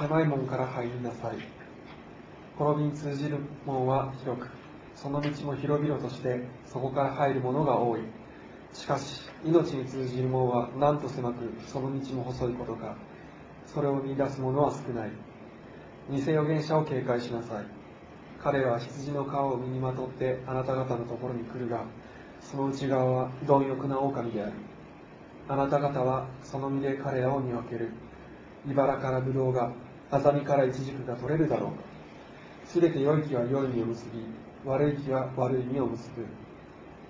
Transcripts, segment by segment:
狭い門から入りなさい。滅びに通じる門は広くその道も広々としてそこから入る者が多い。しかし命に通じる門はなんと狭くその道も細いことか。それを見出す者は少ない。偽預言者を警戒しなさい。彼は羊の皮を身にまとってあなた方のところに来るがその内側は貪欲な狼である。あなた方はその身で彼らを見分ける。茨からブドウがアザミからイチジクが取れるだろうか。すべて良い木は良い実を結び悪い木は悪い実を結ぶ。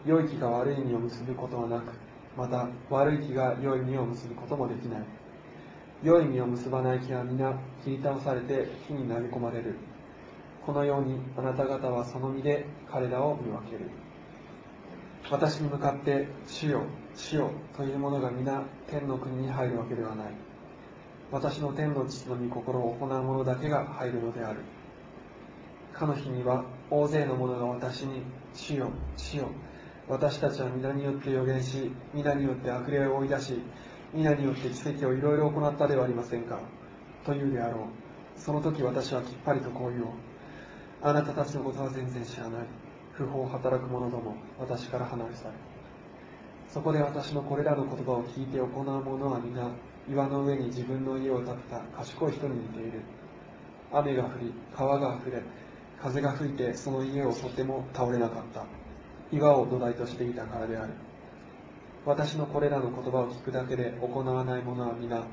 良い木が悪い実を結ぶことはなくまた悪い木が良い実を結ぶこともできない。良い実を結ばない木は皆切り倒されて火に投げ込まれる。このようにあなた方はその身で彼らを見分ける。私に向かって「主よ主よ」という者が皆天の国に入るわけではない。私の天の父の御心を行う者だけが入るのである。かの日には大勢の者が私に「主よ主よ。私たちは皆によって予言し皆によって悪霊を追い出し皆によって奇跡をいろいろ行ったではありませんか。と言うであろう。その時私はきっぱりとこう言おう。あなたたちのことは全然知らない。不法を働く者ども私から離れ去れ。そこで私のこれらの言葉を聞いて行う者は皆岩の上に自分の家を建てた賢い人に似ている。雨が降り川が溢れ風が吹いてその家を襲っても倒れなかった。岩を土台としていたからである。私のこれらの言葉を聞くだけで行わない者は皆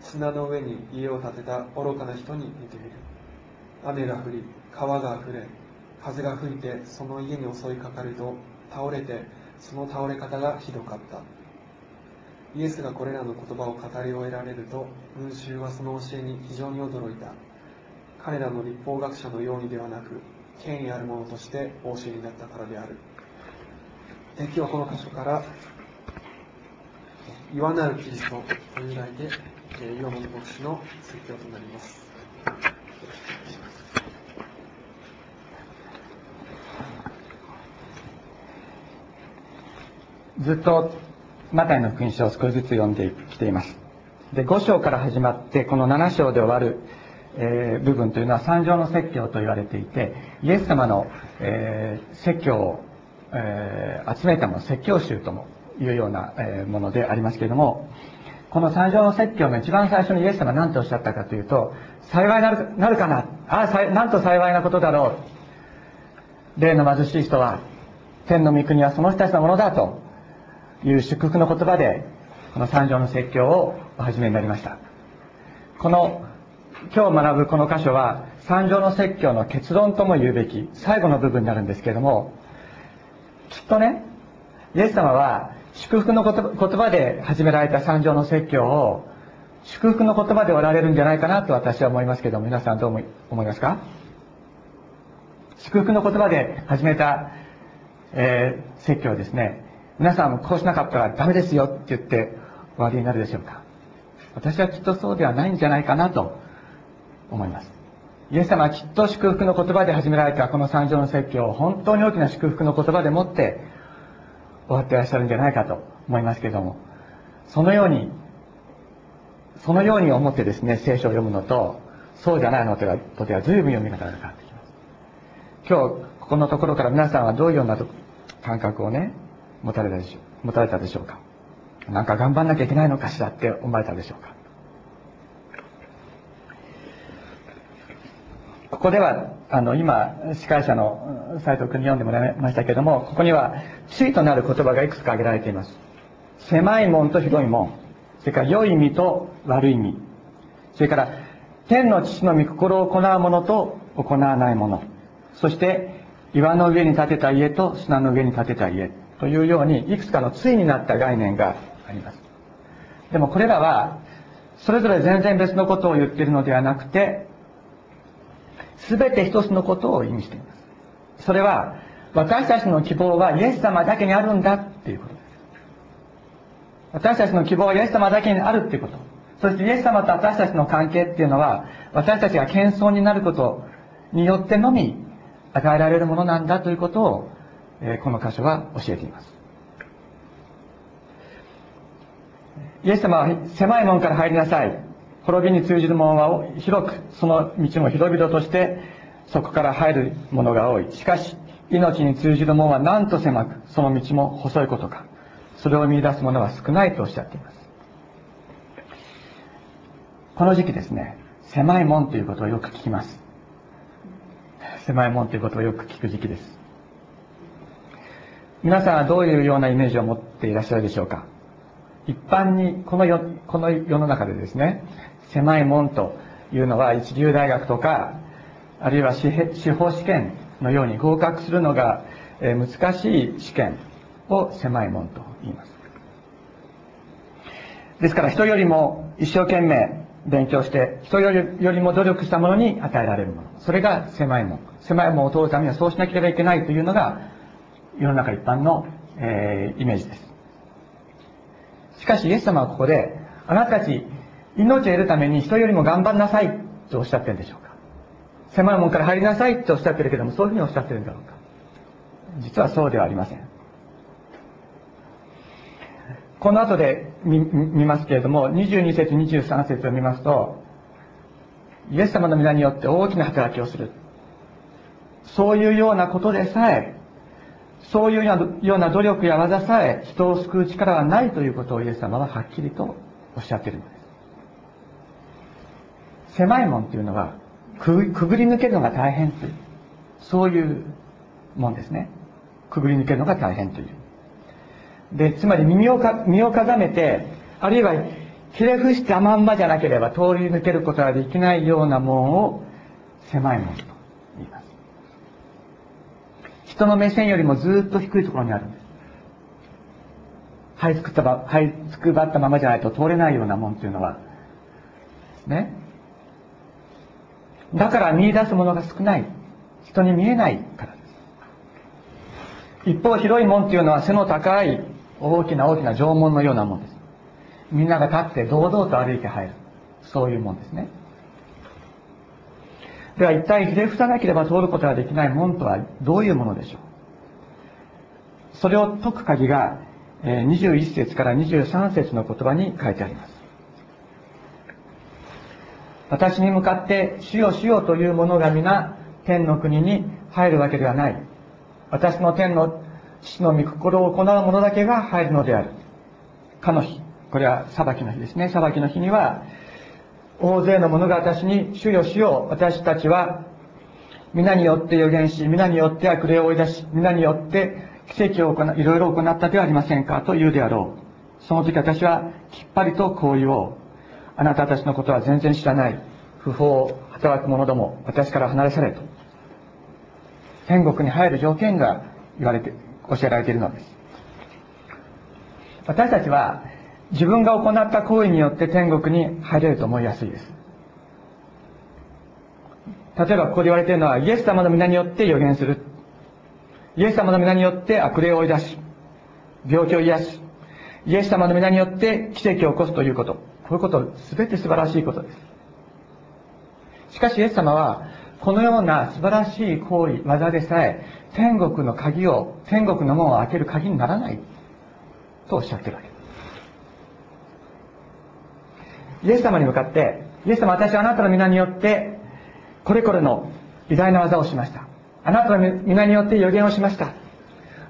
砂の上に家を建てた愚かな人に似ている。雨が降り川が溢れ風が吹いてその家に襲いかかると倒れてその倒れ方がひどかった。イエスがこれらの言葉を語り終えられると群衆はその教えに非常に驚いた。彼らの立法学者のようにではなく権威ある者としてお教えになったからである。今日はこの箇所から「言わなるキリスト」という題で岩本牧師の説教となります。ずっとマタイの福音書を少しずつ読んできています。で5章から始まってこの7章で終わる、えー、部分というのは三条の説教と言われていてイエス様の、えー、説教を、えー、集めたもの説教集ともいうような、えものでありますけれどもこの三条の説教の一番最初にイエス様は何とおっしゃったかというと幸いなるなるかなああなんと幸いなことだろう。例の貧しい人は天の御国はその人たちのものだという祝福の言葉でこの三条の説教をお始めになりました。この今日学ぶこの箇所は三条の説教の結論とも言うべき最後の部分になるんですけれどもきっとねイエス様は祝福の言葉で始められた三条の説教を祝福の言葉でおられるんじゃないかなと私は思いますけども皆さんどう思いますか？祝福の言葉で始めた、えー、説教ですね。皆さんもこうしなかったらダメですよって言って終わりになるでしょうか。私はきっとそうではないんじゃないかなと思います。イエス様はきっと祝福の言葉で始められたこの三条の説教を本当に大きな祝福の言葉でもって終わっていらっしゃるんじゃないかと思いますけれども。そのようにそのように思ってですね聖書を読むのとそうじゃないのとでは随分読み方が変わってきます。今日ここのところから皆さんはどういうような感覚をね持たれたでしょう持たれたでしょうか？なんか頑張んなきゃいけないのかしらって思われたでしょうか？ここではあの今司会者の斉藤君に読んでもらいましたけどもここには地位となる言葉がいくつか挙げられています。狭い門と広い門。それから良い意味と悪い意味それから天の父の御心を行う者と行わない者。そして岩の上に建てた家と砂の上に建てた家。というようにいくつかの対になった概念があります。でもこれらはそれぞれ全然別のことを言っているのではなくて全て一つのことを意味しています。それは私たちの希望はイエス様だけにあるんだっていうことです。私たちの希望はイエス様だけにあるっていうこと。そしてイエス様と私たちの関係っていうのは私たちが謙遜になることによってのみ与えられるものなんだということをえこの箇所は教えています。イエス様は狭い門から入りなさい。滅びに通じる門は広くその道も広々としてそこから入るものが多い。しかし命に通じる門はなんと狭くその道も細いことか。それを見出す者は少ないとおっしゃっています。この時期ですね狭い門ということをよく聞きます。狭い門ということをよく聞く時期です。皆さんはどういうようなイメージを持っていらっしゃるでしょうか？一般にこの世この世の中でですね狭い門というのは一流大学とかあるいは司法試験のように合格するのが難しい試験を狭い門と言います。ですから人よりも一生懸命勉強して人よりも努力したものに与えられるもの。それが狭い門。狭い門を通るためにはそうしなければいけないというのが世の中一般の、えー、イメージです。しかしイエス様はここであなたたち命を得るために人よりも頑張んなさいとおっしゃってるんでしょうか。狭い門から入りなさいとおっしゃってるけどもそういうふうにおっしゃってるんだろうか。実はそうではありません。この後で見ますけれども22節23節を見ますとイエス様の皆によって大きな働きをする。そういうようなことでさえそういうような努力や技さえ人を救う力はないということをイエス様ははっきりとおっしゃっているのです。狭い門というのはくぐり抜けるのが大変というそういうもんですね。くぐり抜けるのが大変という。でつまり耳をか身をかざめてあるいはひれ伏したまんまじゃなければ通り抜けることができないような門を狭い門と。人の目線よりもずっと低いところにあるんです。這いつくば這いつくばったままじゃないと通れないような門というのはね。だから見出すものが少ない。人に見えないからです。一方広い門というのは背の高い大きな大きな縄文のようなもんです。みんなが立って堂々と歩いて入る。そういうもんですね。では一体ひれ伏さなければ通ることができない門とはどういうものでしょう？それを解く鍵が21節から23節の言葉に書いてあります私に向かって主よ主よというものが皆天の国に入るわけではない私の天の父の御心を行う者だけが入るのである。かの日。これは裁きの日ですね。裁きの日には、大勢の者が私に、主よ主よう、私たちは、皆によって予言し、皆によって悪霊を追い出し、皆によって奇跡を行いろいろ行ったではありませんかと言うであろう。その時私はきっぱりとこう言おう。あなたたちのことは全然知らない。不法、働く者ども、私から離れ去れと。天国に入る条件が言われて、教えられているのです私たちは自分が行った行為によって天国に入れると思いやすいです。例えばここで言われているのはイエス様の皆によって予言する。イエス様の皆によって悪霊を追い出し病気を癒すイエス様の皆によって奇跡を起こすということ。こういうこと全て素晴らしいことです。しかしイエス様はこのような素晴らしい行為技でさえ天国の鍵を、天国の門を開ける鍵にならないとおっしゃってるわけ。です。イエス様に向かって、イエス様私はあなたの皆によって、これこれの偉大な技をしました。あなたの皆によって予言をしました。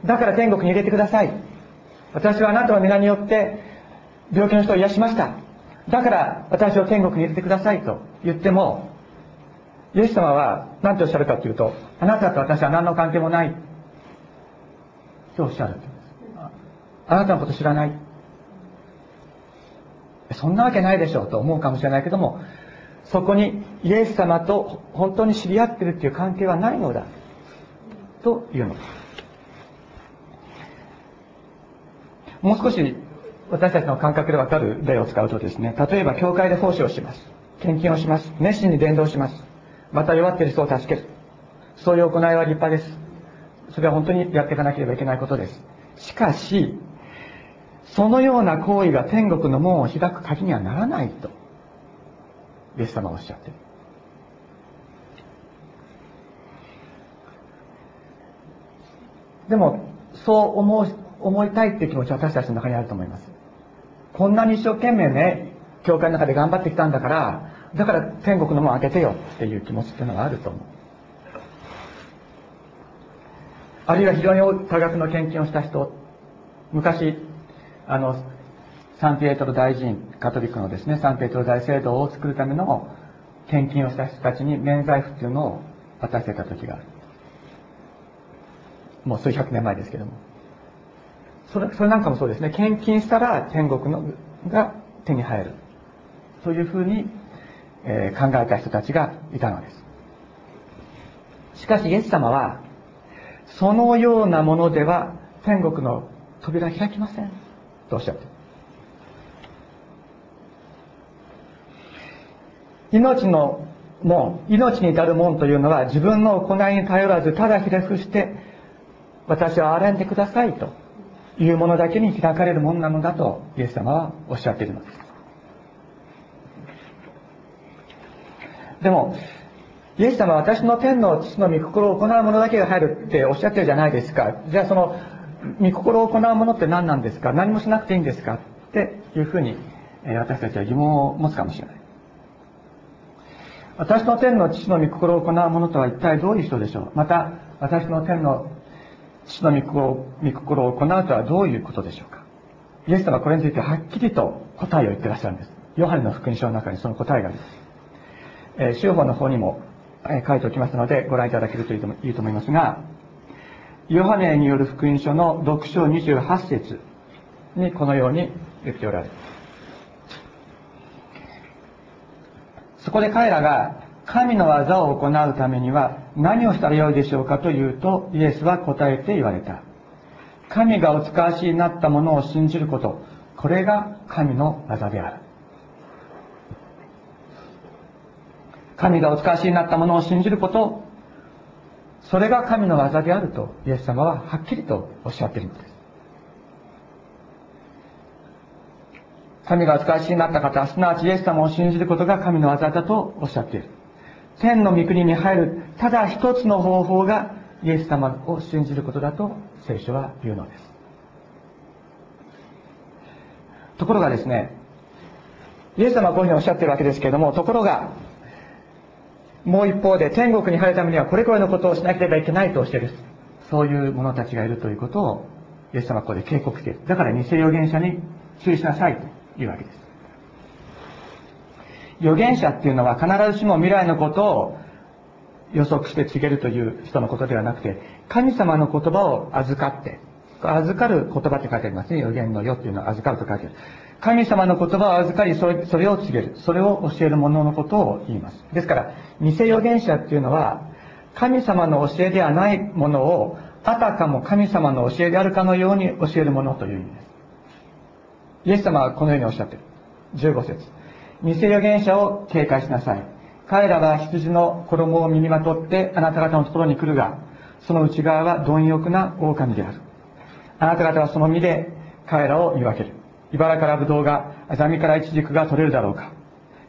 だから天国に入れてください。私はあなたの皆によって病気の人を癒しました。だから私を天国に入れてくださいと言っても、イエス様は何ておっしゃるかというと、あなたと私は何の関係もない。とおっしゃる。あなたのこと知らない。そんなわけないでしょうと思うかもしれないけども、そこにイエス様と本当に知り合ってるっていう関係はないのだ。というのです。もう少し私たちの感覚でわかる例を使うとですね、例えば教会で奉仕をします。献金をします。熱心に伝道します。また弱っている人を助ける。そういう行いは立派です。それは本当にやっていかなければいけないことです。しかし、そのような行為が天国の門を開く鍵にはならないと、イエス様はおっしゃってる。でも、そう思う、思いたいって気持ちは私たちの中にあると思います。こんなに一生懸命ね、教会の中で頑張ってきたんだからだから天国の門開けてよっていう気持ちっていうのがあると思うあるいは非常に多額の献金をした人昔あのサンピエトロ大臣カトリックのですねサンピエトロ大聖堂を作るための献金をした人たちに免罪符っていうのを渡してた時があるもう数百年前ですけども。それそれなんかもそうですね。献金したら天国のが手に入る。そういうふうに、えー、考えた人たちがいたのです。しかしイエス様はそのようなものでは天国の扉開きません。とおっしゃって。命の門命に至る門というのは自分の行いに頼らずただひれ伏して私を憐れんでくださいというものだけに開かれるものなのだとイエス様はおっしゃっているのです。でもイエス様は私の天の父の御心を行うものだけが入るっておっしゃってるじゃないですか。じゃあその御心を行うものって何なんですか？何もしなくていいんですか？っていうふうに私たちは疑問を持つかもしれない。私の天の父の御心を行う者とは一体どういう人でしょう？また私の天の父の御心を行うとはどういうことでしょうか？イエス様はこれについてはっきりと答えを言ってらっしゃるんです。ヨハネの福音書の中にその答えがあります、えー、修法の方にも、え、書いておきますのでご覧いただけるといいと思いますがヨハネによる福音書の6章28節。にこのように言っておられる。そこで彼らが神の技を行うためには何をしたらよいでしょうかというとイエスは答えて言われた。神がお使わしになったものを信じることこれが神の技である。神がお使わしになったものを信じることそれが神の技であるとイエス様ははっきりとおっしゃっているのです神がお使わしになった方、すなわちイエス様を信じることが神の技だとおっしゃっている。天の御国に入る、ただ一つの方法がイエス様を信じることだと聖書は言うのです。ところがですね、イエス様はこういうふうにおっしゃってるわけですけれども、ところが、もう一方で天国に入るためにはこれこれのことをしなければいけないと教える。そういう者たちがいるということを、イエス様はここで警告している。だから偽預言者に注意しなさいというわけです。預言者っていうのは必ずしも未来のことを予測して告げるという人のことではなくて、神様の言葉を預かって、預かる言葉って書いてありますね。予言の世っていうのは預かると書いてある。神様の言葉を預かりそれ、を告げる。それを教える者のことを言います。ですから、偽預言者っていうのは、神様の教えではないものを、あたかも神様の教えであるかのように教えるものという意味です。イエス様はこのようにおっしゃってる。15節偽預言者を警戒しなさい。彼らは羊の衣を身にまとってあなた方のところに来るが、その内側は貪欲な狼である。あなた方はその身で彼らを見分ける。茨からブドウが、アザミからイチジクが取れるだろうか。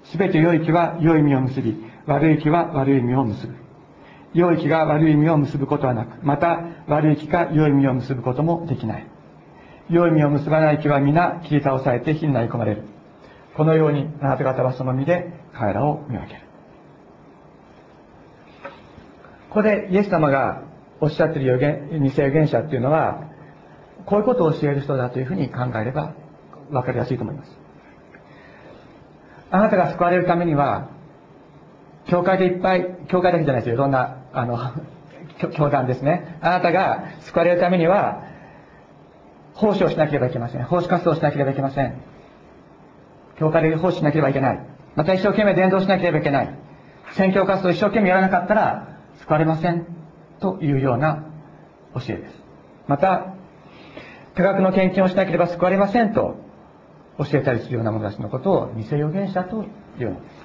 すべて良い木は良い実を結び、悪い木は悪い実を結ぶ。良い木が悪い実を結ぶことはなく、また悪い木か良い実を結ぶこともできない。良い実を結ばない木は皆切り倒されて火に投げ込まれる。このようにあなた方はその身で彼らを見分ける。ここでイエス様がおっしゃっている予言、偽預言者っていうのは、こういうことを教える人だというふうに考えれば分かりやすいと思います。あなたが救われるためには、教会でいっぱい、教会だけじゃないですよ。いろんな、あの、教団ですね。あなたが救われるためには、奉仕をしなければいけません。奉仕活動をしなければいけません。教会で奉仕しなければいけない。また一生懸命伝道しなければいけない。宣教活動を一生懸命やらなかったら救われません。というような教えです。また、多額の献金をしなければ救われませんと教えたりするような者たちのことを偽預言者というのです。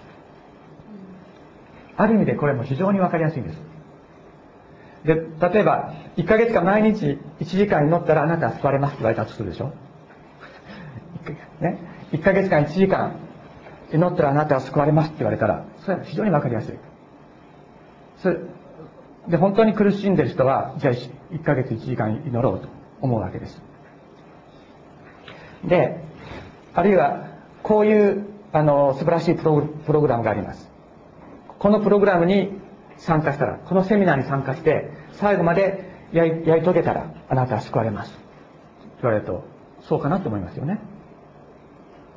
ある意味でこれも非常にわかりやすいんです。で、例えば、1ヶ月間毎日1時間祈ったらあなたは救われますって言われたとするでしょね。1ヶ月間1時間祈ったらあなたは救われますって言われたら、それは非常にわかりやすい。それで、本当に苦しんでる人は、じゃあ1ヶ月1時間祈ろうと思うわけです。で、あるいは、こういうあの素晴らしいプログラムがあります。このプログラムに参加したらこのセミナーに参加して最後までやりやり遂げたらあなたは救われます。言われるとそうかなと思いますよね。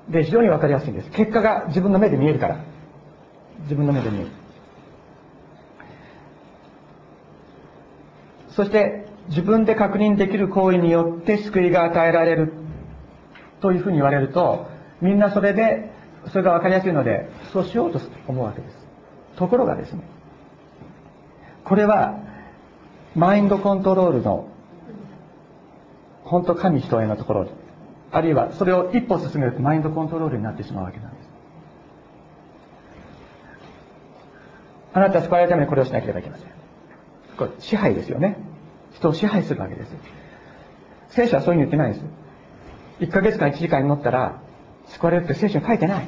で非常に分かりやすいんです。結果が自分の目で見えるから。自分の目で見える。そして自分で確認できる行為によって救いが与えられる。というふうに言われるとみんなそれでそれが分かりやすいのでそうしようと思うわけです。ところがですねこれはマインドコントロールの本当神人へのところあるいはそれを一歩進めるとマインドコントロールになってしまうわけなんです。あなたは救われるためにこれをしなければいけません。これ支配ですよね。人を支配するわけです聖書はそういうふうに言ってないです。1ヶ月間1時間に乗ったら救われるって聖書に書いてない。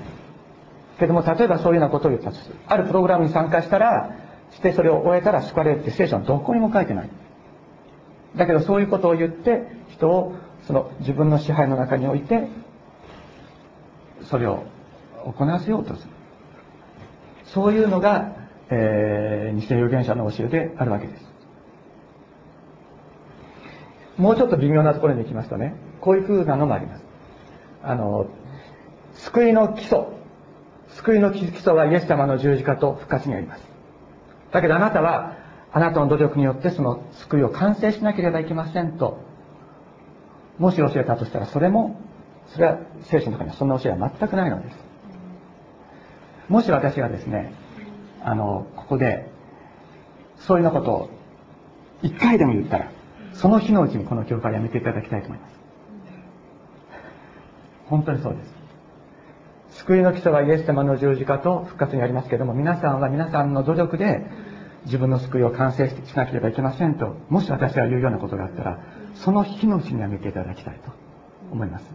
けども例えばそういうようなことを言ったとする。あるプログラムに参加したらしてそれを終えたら救われるって聖書はどこにも書いてない。だけどそういうことを言って人をその自分の支配の中においてそれを行わせようとする。そういうのが、えー、偽預言者の教えであるわけです。もうちょっと微妙なところに行きますとねこういう風なのもあります。あの救いの基礎救いの基礎はイエス様の十字架と復活にあります。だけどあなたはあなたの努力によってその救いを完成しなければいけませんともし教えたとしたらそれもそれは聖書の中にはそんな教えは全くないのです。もし私がですねあのここでそういうようなことを一回でも言ったらその日のうちにこの教会をやめていただきたいと思います。本当にそうです。救いの基礎はイエス様の十字架と復活にありますけれども皆さんは皆さんの努力で自分の救いを完成しなければいけませんともし私が言うようなことがあったらその日のうちにやめていただきたいと思います。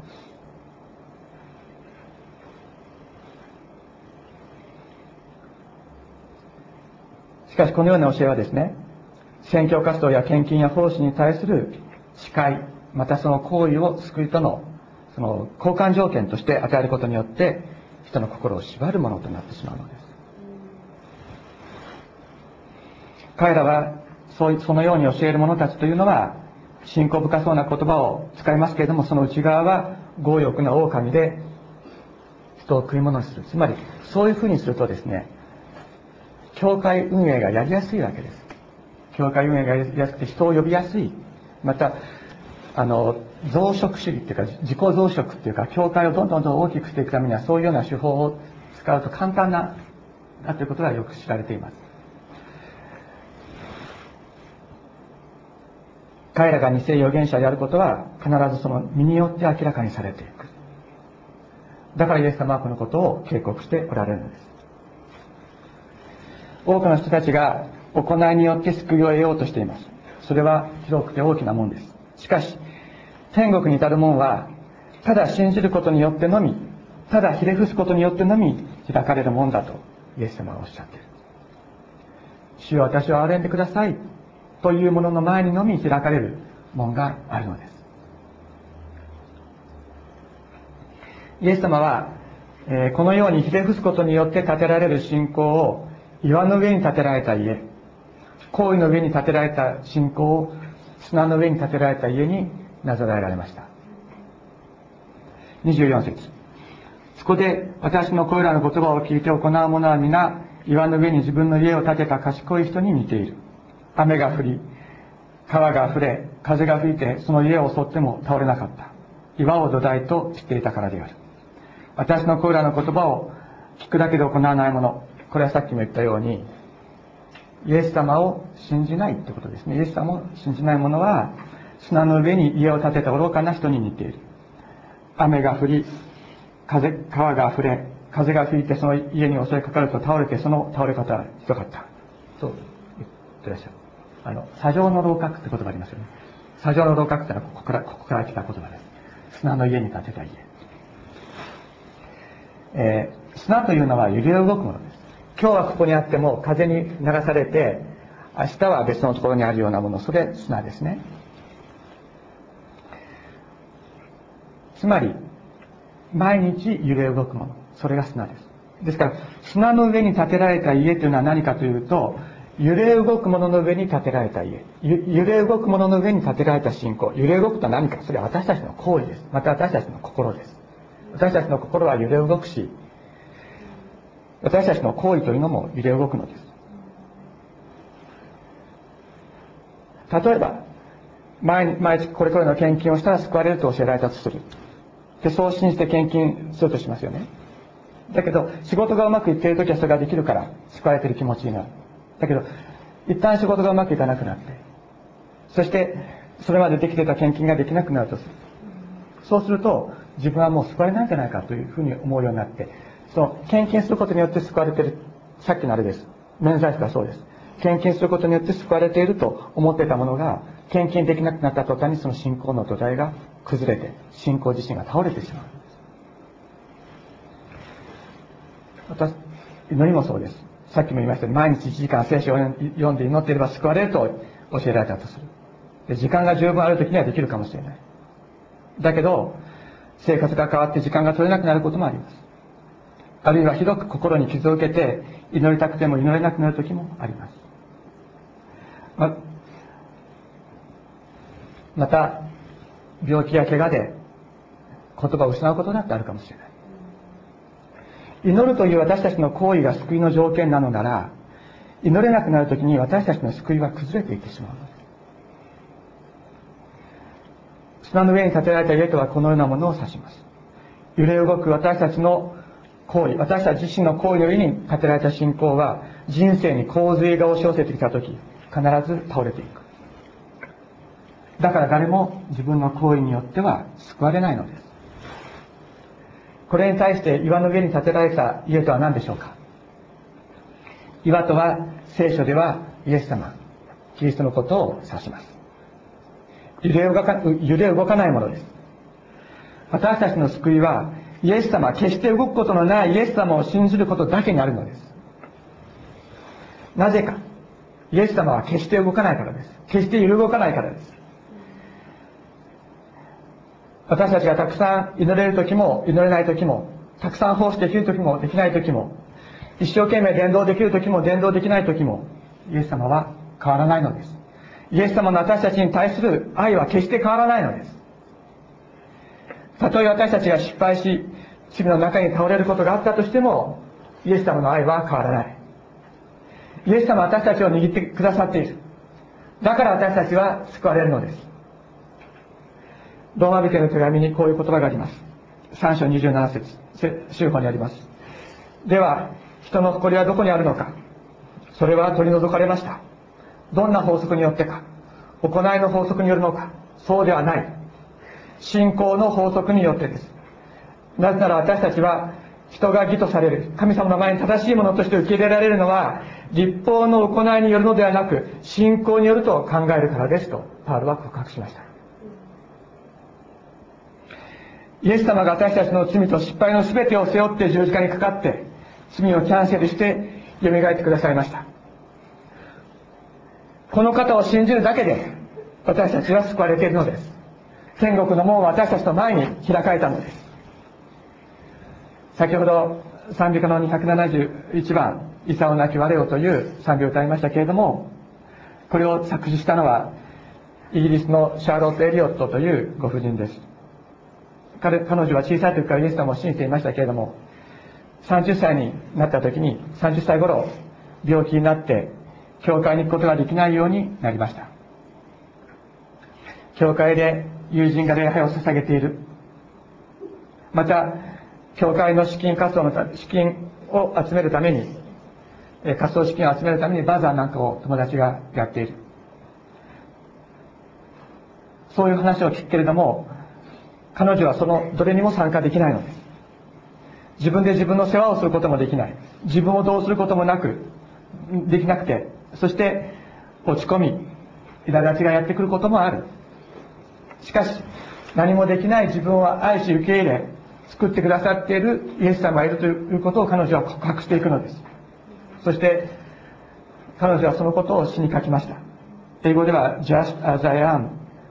しかしこのような教えはですね宣教活動や献金や奉仕に対する誓いまたその行為を救いとのその交換条件として与えることによって人の心を縛るものとなってしまうのです。彼らはそうそのように教える者たちというのは信仰深そうな言葉を使いますけれどもその内側は強欲な狼で人を食い物にする。つまりそういうふうにするとですね教会運営がやりやすいわけです。教会運営がやりやすくて人を呼びやすい。またあの増殖主義っていうか自己増殖っていうか教会をどんどんどん大きくしていくためにはそういうような手法を使うと簡単なだということがよく知られています。彼らが偽預言者であることは必ずその身によって明らかにされていく。だからイエス様はこのことを警告しておられるのです。多くの人たちが行いによって救いを得ようとしています。それは広くて大きなもんです。しかし天国に至るもんはただ信じることによってのみただひれ伏すことによってのみ開かれるもんだとイエス様はおっしゃっている。主よ私を憐れんでくださいというものの前にのみ開かれる門があるのです。イエス様は、え、このようにひれ伏すことによって建てられる信仰を岩の上に建てられた家行為の上に建てられた信仰を砂の上に建てられた家になぞらえられました。24節。そこで私のこれらの言葉を聞いて行う者は皆岩の上に自分の家を建てた賢い人に似ている。雨が降り川が溢れ風が吹いてその家を襲っても倒れなかった。岩を土台としていたからである。私のこれらの言葉を聞くだけで行わない者。これはさっきも言ったようにイエス様を信じないってことですね。イエス様を信じない者は砂の上に家を建てた愚かな人に似ている。雨が降り風川が溢れ風が吹いてその家に襲いかかると倒れてその倒れ方はひどかった。そう言ってらっしゃる。あの砂上の楼閣って言葉ありますよね。砂上の楼閣ってのはここからここから来た言葉です。砂の家に建てた家。えー、砂というのは揺れ動くもの。です今日はここにあっても風に流されて明日は別のところにあるようなものそれ砂ですね。つまり毎日揺れ動くものそれが砂です。ですから砂の上に建てられた家というのは何かというと揺れ動くものの上に建てられた家。揺れ動くものの上に建てられた信仰。揺れ動くとは何か。それは私たちの行為です。また私たちの心です。私たちの心は揺れ動くし私たちの行為というのも揺れ動くのです。例えば毎毎月これこれの献金をしたら救われると教えられたとする。でそう信じて献金するとしますよね。だけど仕事がうまくいっている時はそれができるから救われている気持ちになる。だけど一旦仕事がうまくいかなくなってそしてそれまでできていた献金ができなくなるとする。そうすると自分はもう救われないんじゃないかというふうに思うようになってその献金することによって救われている。さっきのあれです。免罪符はそうです。献金することによって救われていると思っていたものが献金できなくなった途端にその信仰の土台が崩れて信仰自身が倒れてしまう。私祈りもそうです。さっきも言いましたように毎日1時間聖書を読んで祈っていれば救われると教えられたとする。で時間が十分ある時にはできるかもしれない。だけど生活が変わって時間が取れなくなることもあります。あるいはひどく心に傷を受けて祈りたくても祈れなくなる時もあります。ままた病気や怪我で言葉を失うことだってあるかもしれない。祈るという私たちの行為が救いの条件なのなら祈れなくなる時に私たちの救いは崩れていってしまうの砂の上に建てられた家とはこのようなものを指します。揺れ動く私たちの行為私たち自身の行為の上に建てられた信仰は人生に洪水が押し寄せてきた時必ず倒れていく。だから誰も自分の行為によっては救われないのです。これに対して岩の上に建てられた家とは何でしょうか？岩とは聖書ではイエス様キリストのことを指します。揺れ動か揺れ動かないものです。私たちの救いはイエス様決して動くことのないイエス様を信じることだけにあるのです。なぜか。イエス様は決して動かないからです。決して揺れ動かないからです。私たちがたくさん祈れる時も祈れない時もたくさん奉仕できる時もできない時も一生懸命伝道できる時も伝道できない時もイエス様は変わらないのです。イエス様の私たちに対する愛は決して変わらないのです。たとえ私たちが失敗し罪の中に倒れることがあったとしてもイエス様の愛は変わらない。イエス様は私たちを握ってくださっている。だから私たちは救われるのです。ローマ人の手紙にこういう言葉があります。3章27節修法にあります。では人の誇りはどこにあるのか。それは取り除かれました。どんな法則によってか。行いの法則によるのか。そうではない。信仰の法則によってです。なぜなら私たちは人が義とされる神様の前に正しいものとして受け入れられるのは立法の行いによるのではなく信仰によると考えるからですとパウルは告白しました。イエス様が私たちの罪と失敗の全てを背負って十字架にかかって罪をキャンセルして蘇ってくださいました。この方を信じるだけで私たちは救われているのです。天国の門は私たちの前に開かれたのです。先ほど賛美歌の271番「イサオなき我を」という賛美を歌いましたけれどもこれを作詞したのはイギリスのシャーロット・エリオットというご婦人です。彼彼女は小さい時からイエス様を信じていましたけれども30歳になった時に30歳頃病気になって教会に行くことができないようになりました。教会で友人が礼拝を捧げている。また教会の資金活動の資金を集めるために活動資金を集めるためにバザーなんかを友達がやっている。そういう話を聞くけれども彼女はそのどれにも参加できないのです。自分で自分の世話をすることもできない。自分をどうすることもなくできなくてそして落ち込み苛立ちがやってくることもある。しかし何もできない自分を愛し受け入れ作ってくださっているイエス様がいるということを彼女は告白していくのです。そして彼女はそのことを詩に書きました。英語では Just as I am.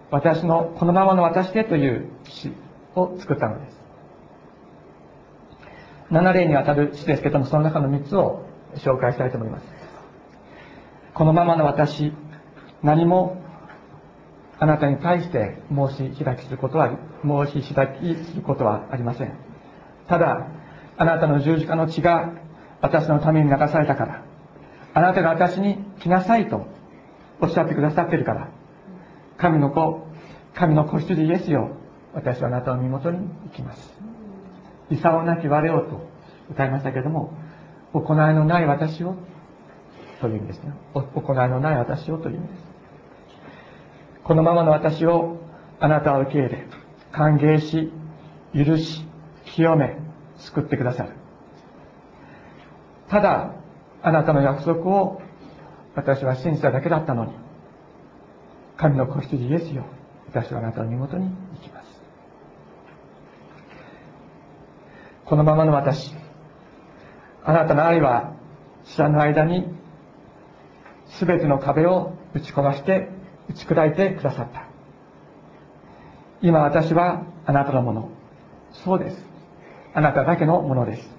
私のこのままの私でという詩を作ったのです。7例にわたる詩ですけども、その中の3つを紹介したいと思います。このままの私、何もあなたに対して申し開きすることは、申し開きすることはありません。ただ、あなたの十字架の血が私のために流されたから、あなたが私に来なさいとおっしゃってくださっているから、神の子、神の子羊イエスよ、私はあなたの身元に行きます。功なき我をと歌いましたけれども、行いのない私をという意味ですね。行いのない私をという意味です。このままの私をあなたは受け入れ、歓迎し、許し、清め、救ってくださる。ただ、あなたの約束を私は信じただけだったのに、神の子羊イエスよ、私はあなたの身元に行きます。このままの私、あなたの愛は知らぬ間に全ての壁を打ち壊して打ち砕いてくださった。今私はあなたのもの。そうです。あなただけのものです。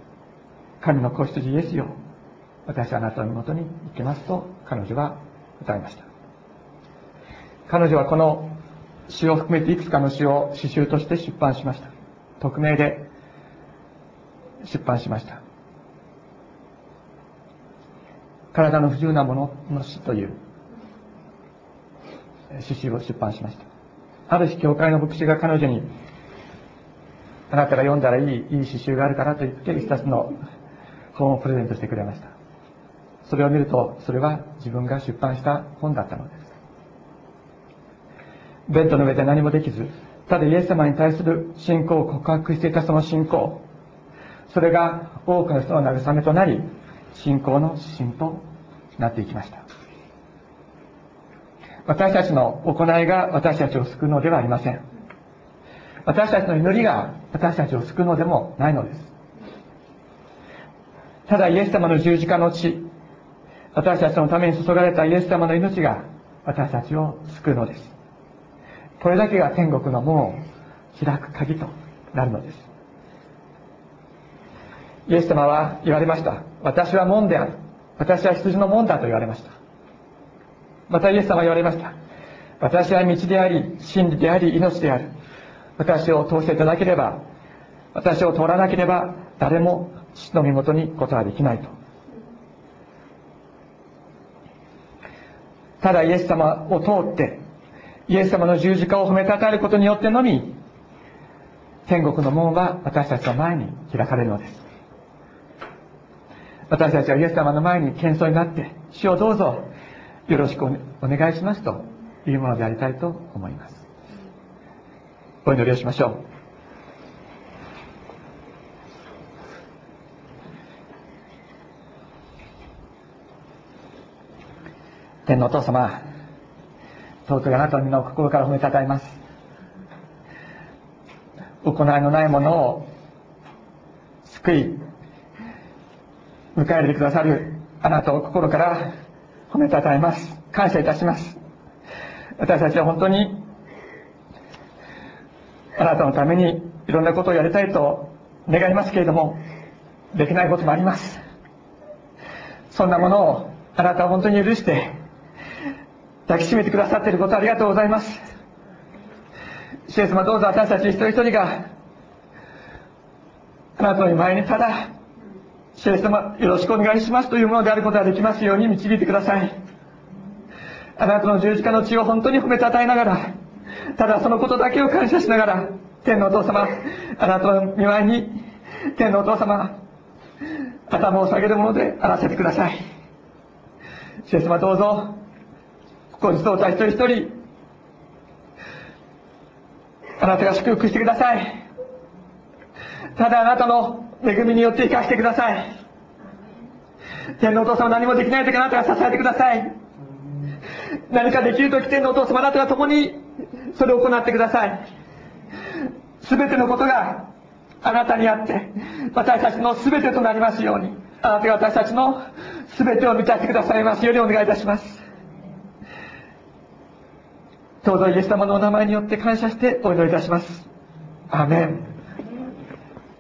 神の子羊イエスよ。私はあなたのもとに行きますと彼女は歌いました。彼女はこの詩を含めていくつかの詩を詩集として出版しました。匿名で出版しました。体の不自由なものの詩という詩集を出版しました。ある日、教会の牧師が彼女に、あなたが読んだらいい、いい詩集があるからと言って、一冊の本をプレゼントしてくれました。それを見ると、それは自分が出版した本だったのです。ベッドの上で何もできず、ただイエス様に対する信仰を告白していたその信仰、それが多くの人の慰めとなり、信仰の指針となっていきました。私たちの行いが私たちを救うのではありません。私たちの祈りが私たちを救うのでもないのです。ただイエス様の十字架の血、私たちのために注がれたイエス様の命が私たちを救うのです。これだけが天国の門を開く鍵となるのです。イエス様は言われました。私は門である。私は羊の門だと言われました。またイエス様は言われました。私は道であり、真理であり、命である。私を通していただければ、私を通らなければ、誰も父の身元に行くことはできないと。ただイエス様を通って、イエス様の十字架を褒めたたえることによってのみ、天国の門は私たちの前に開かれるのです。私たちはイエス様の前に謙遜になって、主をどうぞよろしくお願いしますというものでありたいと思います。お祈りをしましょう。天のお父様、尊いあなたの皆を心から褒めたたえます。行いのないものを救い、迎え入れてくださるあなたを心から褒めたたえます。感謝いたします。私たちは本当にあなたのためにいろんなことをやりたいと願いますけれども、できないこともあります。そんなものをあなたは本当に許して抱きしめてくださっていることありがとうございます。主イエス様どうぞ私たち一人一人があなたの前にただ主イエス様よろしくお願いしますというものであることができますように導いてください。あなたの十字架の血を本当に褒めたたえながら、ただそのことだけを感謝しながら、天のお父様、あなたの見舞いに、天のお父様、頭を下げるものであらせてください。主イエス様どうぞ、ここにそうた一人一人、あなたが祝福してください。ただあなたの恵みによって生かしてください。天のお父様何もできない時あなたが支えてください。何かできる時天のお父様あなたが共にそれを行ってください。すべてのことがあなたにあって、私たちのすべてとなりますように、あなたが私たちのすべてを満たしてくださいますようにお願いいたします。どうぞイエス様のお名前によって感謝してお祈りいたします。アメン。